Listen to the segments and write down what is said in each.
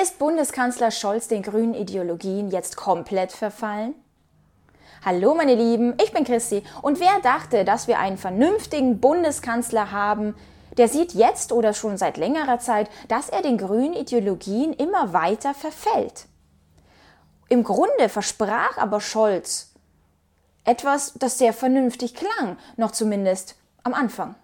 Ist Bundeskanzler Scholz den grünen Ideologien jetzt komplett verfallen? Hallo meine Lieben, ich bin Christi und wer dachte, dass wir einen vernünftigen Bundeskanzler haben, der sieht jetzt oder schon seit längerer Zeit, dass er den grünen Ideologien immer weiter verfällt. Im Grunde versprach aber Scholz etwas, das sehr vernünftig klang, noch zumindest am Anfang.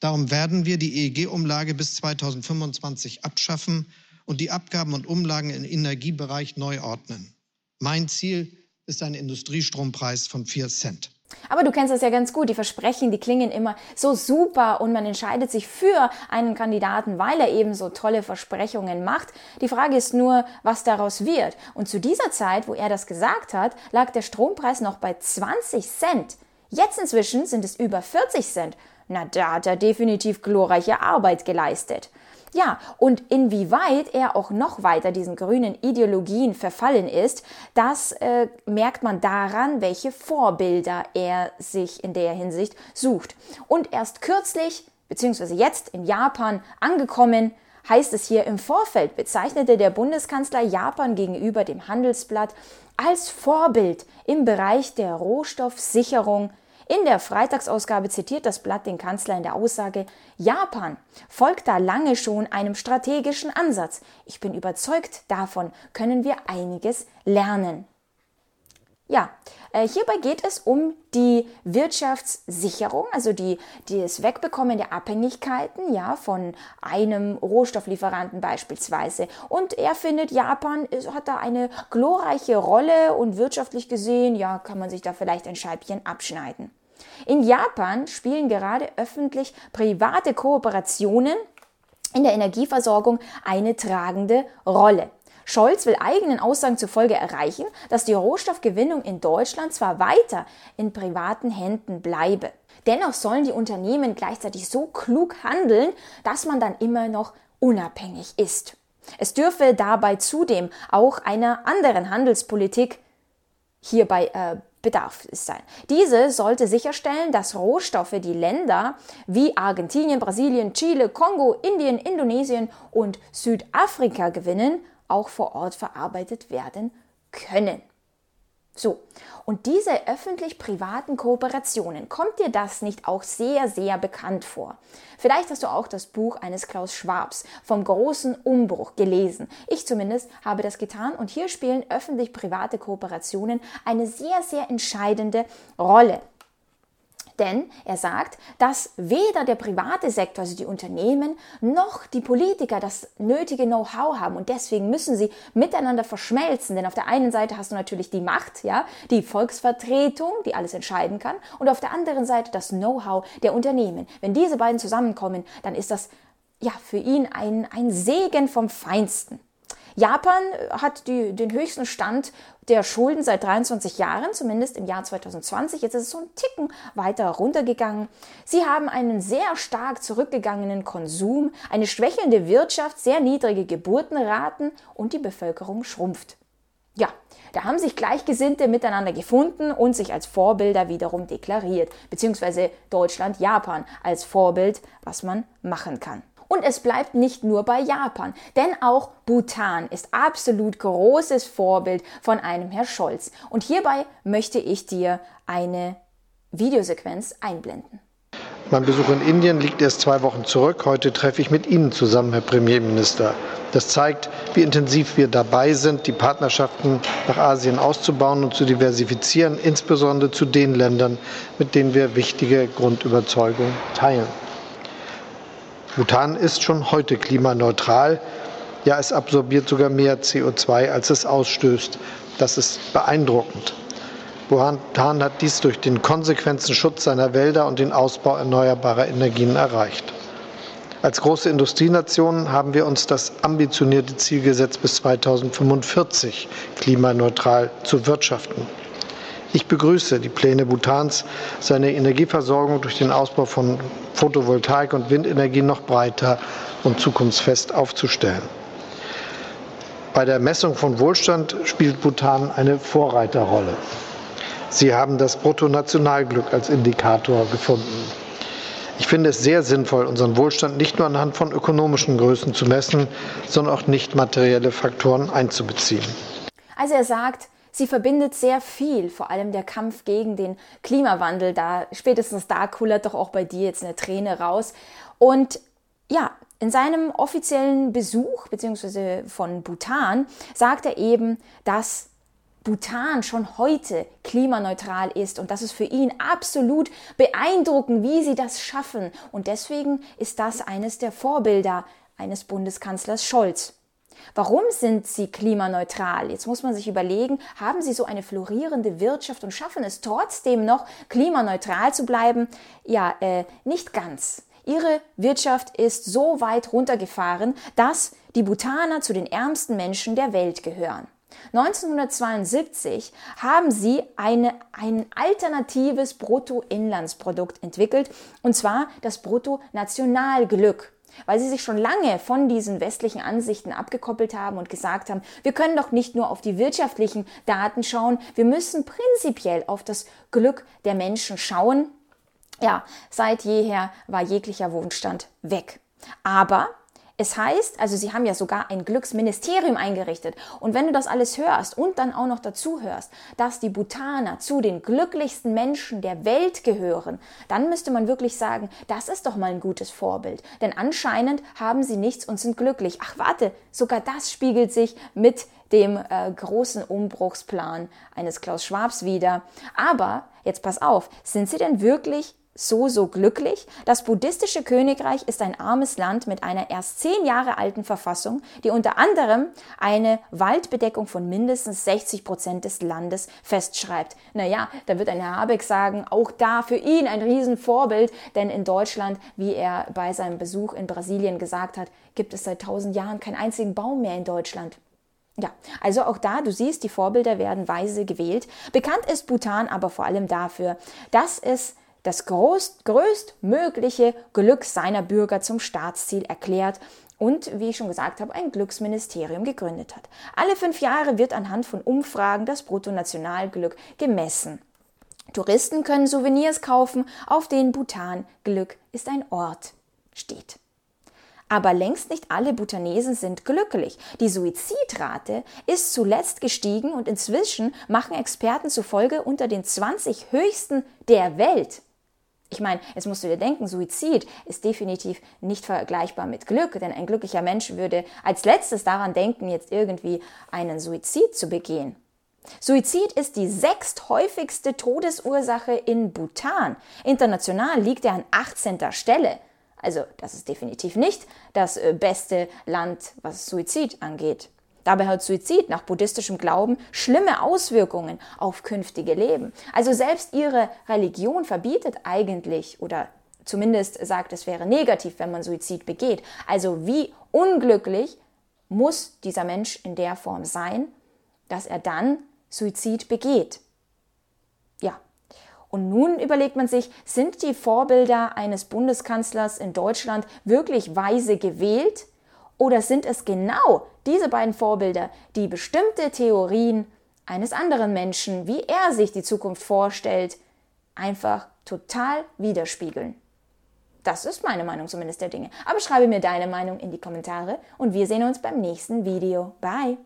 Darum werden wir die EEG-Umlage bis 2025 abschaffen und die Abgaben und Umlagen im Energiebereich neu ordnen. Mein Ziel ist ein Industriestrompreis von 4 Cent. Aber du kennst das ja ganz gut. Die Versprechen, die klingen immer so super und man entscheidet sich für einen Kandidaten, weil er eben so tolle Versprechungen macht. Die Frage ist nur, was daraus wird. Und zu dieser Zeit, wo er das gesagt hat, lag der Strompreis noch bei 20 Cent. Jetzt inzwischen sind es über 40 Cent. Na, da hat er definitiv glorreiche Arbeit geleistet. Ja, und inwieweit er auch noch weiter diesen grünen Ideologien verfallen ist, das äh, merkt man daran, welche Vorbilder er sich in der Hinsicht sucht. Und erst kürzlich, beziehungsweise jetzt in Japan angekommen, heißt es hier im Vorfeld, bezeichnete der Bundeskanzler Japan gegenüber dem Handelsblatt als Vorbild im Bereich der Rohstoffsicherung in der Freitagsausgabe zitiert das Blatt den Kanzler in der Aussage, Japan folgt da lange schon einem strategischen Ansatz. Ich bin überzeugt, davon können wir einiges lernen. Ja, äh, hierbei geht es um die Wirtschaftssicherung, also die, das Wegbekommen der Abhängigkeiten, ja, von einem Rohstofflieferanten beispielsweise. Und er findet, Japan hat da eine glorreiche Rolle und wirtschaftlich gesehen, ja, kann man sich da vielleicht ein Scheibchen abschneiden. In Japan spielen gerade öffentlich-private Kooperationen in der Energieversorgung eine tragende Rolle. Scholz will eigenen Aussagen zufolge erreichen, dass die Rohstoffgewinnung in Deutschland zwar weiter in privaten Händen bleibe. Dennoch sollen die Unternehmen gleichzeitig so klug handeln, dass man dann immer noch unabhängig ist. Es dürfe dabei zudem auch einer anderen Handelspolitik hierbei äh, bedarf sein. Diese sollte sicherstellen, dass Rohstoffe die Länder wie Argentinien, Brasilien, Chile, Kongo, Indien, Indonesien und Südafrika gewinnen auch vor Ort verarbeitet werden können. So, und diese öffentlich-privaten Kooperationen, kommt dir das nicht auch sehr, sehr bekannt vor? Vielleicht hast du auch das Buch eines Klaus Schwabs vom großen Umbruch gelesen. Ich zumindest habe das getan und hier spielen öffentlich-private Kooperationen eine sehr, sehr entscheidende Rolle. Denn er sagt, dass weder der private Sektor, also die Unternehmen, noch die Politiker das nötige Know-how haben und deswegen müssen sie miteinander verschmelzen. Denn auf der einen Seite hast du natürlich die Macht, ja, die Volksvertretung, die alles entscheiden kann, und auf der anderen Seite das Know-how der Unternehmen. Wenn diese beiden zusammenkommen, dann ist das ja für ihn ein, ein Segen vom Feinsten. Japan hat die, den höchsten Stand der Schulden seit 23 Jahren, zumindest im Jahr 2020. Jetzt ist es so ein Ticken weiter runtergegangen. Sie haben einen sehr stark zurückgegangenen Konsum, eine schwächelnde Wirtschaft, sehr niedrige Geburtenraten und die Bevölkerung schrumpft. Ja, da haben sich Gleichgesinnte miteinander gefunden und sich als Vorbilder wiederum deklariert, beziehungsweise Deutschland, Japan als Vorbild, was man machen kann. Und es bleibt nicht nur bei Japan, denn auch Bhutan ist absolut großes Vorbild von einem Herr Scholz. Und hierbei möchte ich dir eine Videosequenz einblenden. Mein Besuch in Indien liegt erst zwei Wochen zurück. Heute treffe ich mit Ihnen zusammen, Herr Premierminister. Das zeigt, wie intensiv wir dabei sind, die Partnerschaften nach Asien auszubauen und zu diversifizieren, insbesondere zu den Ländern, mit denen wir wichtige Grundüberzeugungen teilen. Bhutan ist schon heute klimaneutral. Ja, es absorbiert sogar mehr CO2, als es ausstößt. Das ist beeindruckend. Bhutan hat dies durch den konsequenten Schutz seiner Wälder und den Ausbau erneuerbarer Energien erreicht. Als große Industrienation haben wir uns das ambitionierte Ziel gesetzt, bis 2045 klimaneutral zu wirtschaften. Ich begrüße die Pläne Bhutans, seine Energieversorgung durch den Ausbau von Photovoltaik und Windenergie noch breiter und zukunftsfest aufzustellen. Bei der Messung von Wohlstand spielt Bhutan eine Vorreiterrolle. Sie haben das Bruttonationalglück als Indikator gefunden. Ich finde es sehr sinnvoll, unseren Wohlstand nicht nur anhand von ökonomischen Größen zu messen, sondern auch nicht materielle Faktoren einzubeziehen. Also er sagt, sie verbindet sehr viel, vor allem der Kampf gegen den Klimawandel. Da spätestens da kullert doch auch bei dir jetzt eine Träne raus. Und ja, in seinem offiziellen Besuch beziehungsweise von Bhutan sagt er eben, dass Bhutan schon heute klimaneutral ist und das ist für ihn absolut beeindruckend, wie sie das schaffen. Und deswegen ist das eines der Vorbilder eines Bundeskanzlers Scholz. Warum sind sie klimaneutral? Jetzt muss man sich überlegen, haben sie so eine florierende Wirtschaft und schaffen es trotzdem noch klimaneutral zu bleiben? Ja, äh, nicht ganz. Ihre Wirtschaft ist so weit runtergefahren, dass die Bhutaner zu den ärmsten Menschen der Welt gehören. 1972 haben sie eine, ein alternatives Bruttoinlandsprodukt entwickelt, und zwar das Bruttonationalglück weil sie sich schon lange von diesen westlichen Ansichten abgekoppelt haben und gesagt haben, wir können doch nicht nur auf die wirtschaftlichen Daten schauen, wir müssen prinzipiell auf das Glück der Menschen schauen. Ja, seit jeher war jeglicher Wohnstand weg. Aber es heißt, also sie haben ja sogar ein Glücksministerium eingerichtet. Und wenn du das alles hörst und dann auch noch dazu hörst, dass die Bhutaner zu den glücklichsten Menschen der Welt gehören, dann müsste man wirklich sagen, das ist doch mal ein gutes Vorbild. Denn anscheinend haben sie nichts und sind glücklich. Ach warte, sogar das spiegelt sich mit dem äh, großen Umbruchsplan eines Klaus Schwabs wieder. Aber jetzt pass auf, sind sie denn wirklich so, so glücklich? Das buddhistische Königreich ist ein armes Land mit einer erst zehn Jahre alten Verfassung, die unter anderem eine Waldbedeckung von mindestens 60 Prozent des Landes festschreibt. Naja, da wird ein Herr Habeck sagen, auch da für ihn ein Riesenvorbild, denn in Deutschland, wie er bei seinem Besuch in Brasilien gesagt hat, gibt es seit tausend Jahren keinen einzigen Baum mehr in Deutschland. Ja, also auch da, du siehst, die Vorbilder werden weise gewählt. Bekannt ist Bhutan aber vor allem dafür, dass es das groß, größtmögliche Glück seiner Bürger zum Staatsziel erklärt und, wie ich schon gesagt habe, ein Glücksministerium gegründet hat. Alle fünf Jahre wird anhand von Umfragen das Bruttonationalglück gemessen. Touristen können Souvenirs kaufen, auf denen Bhutan Glück ist ein Ort steht. Aber längst nicht alle Bhutanesen sind glücklich. Die Suizidrate ist zuletzt gestiegen und inzwischen machen Experten zufolge unter den 20 höchsten der Welt. Ich meine, jetzt musst du dir denken, Suizid ist definitiv nicht vergleichbar mit Glück, denn ein glücklicher Mensch würde als letztes daran denken, jetzt irgendwie einen Suizid zu begehen. Suizid ist die sechsthäufigste Todesursache in Bhutan. International liegt er an 18. Stelle. Also, das ist definitiv nicht das äh, beste Land, was Suizid angeht. Dabei hat Suizid nach buddhistischem Glauben schlimme Auswirkungen auf künftige Leben. Also selbst ihre Religion verbietet eigentlich oder zumindest sagt, es wäre negativ, wenn man Suizid begeht. Also wie unglücklich muss dieser Mensch in der Form sein, dass er dann Suizid begeht. Ja. Und nun überlegt man sich, sind die Vorbilder eines Bundeskanzlers in Deutschland wirklich weise gewählt? Oder sind es genau diese beiden Vorbilder, die bestimmte Theorien eines anderen Menschen, wie er sich die Zukunft vorstellt, einfach total widerspiegeln? Das ist meine Meinung zumindest der Dinge. Aber schreibe mir deine Meinung in die Kommentare und wir sehen uns beim nächsten Video. Bye!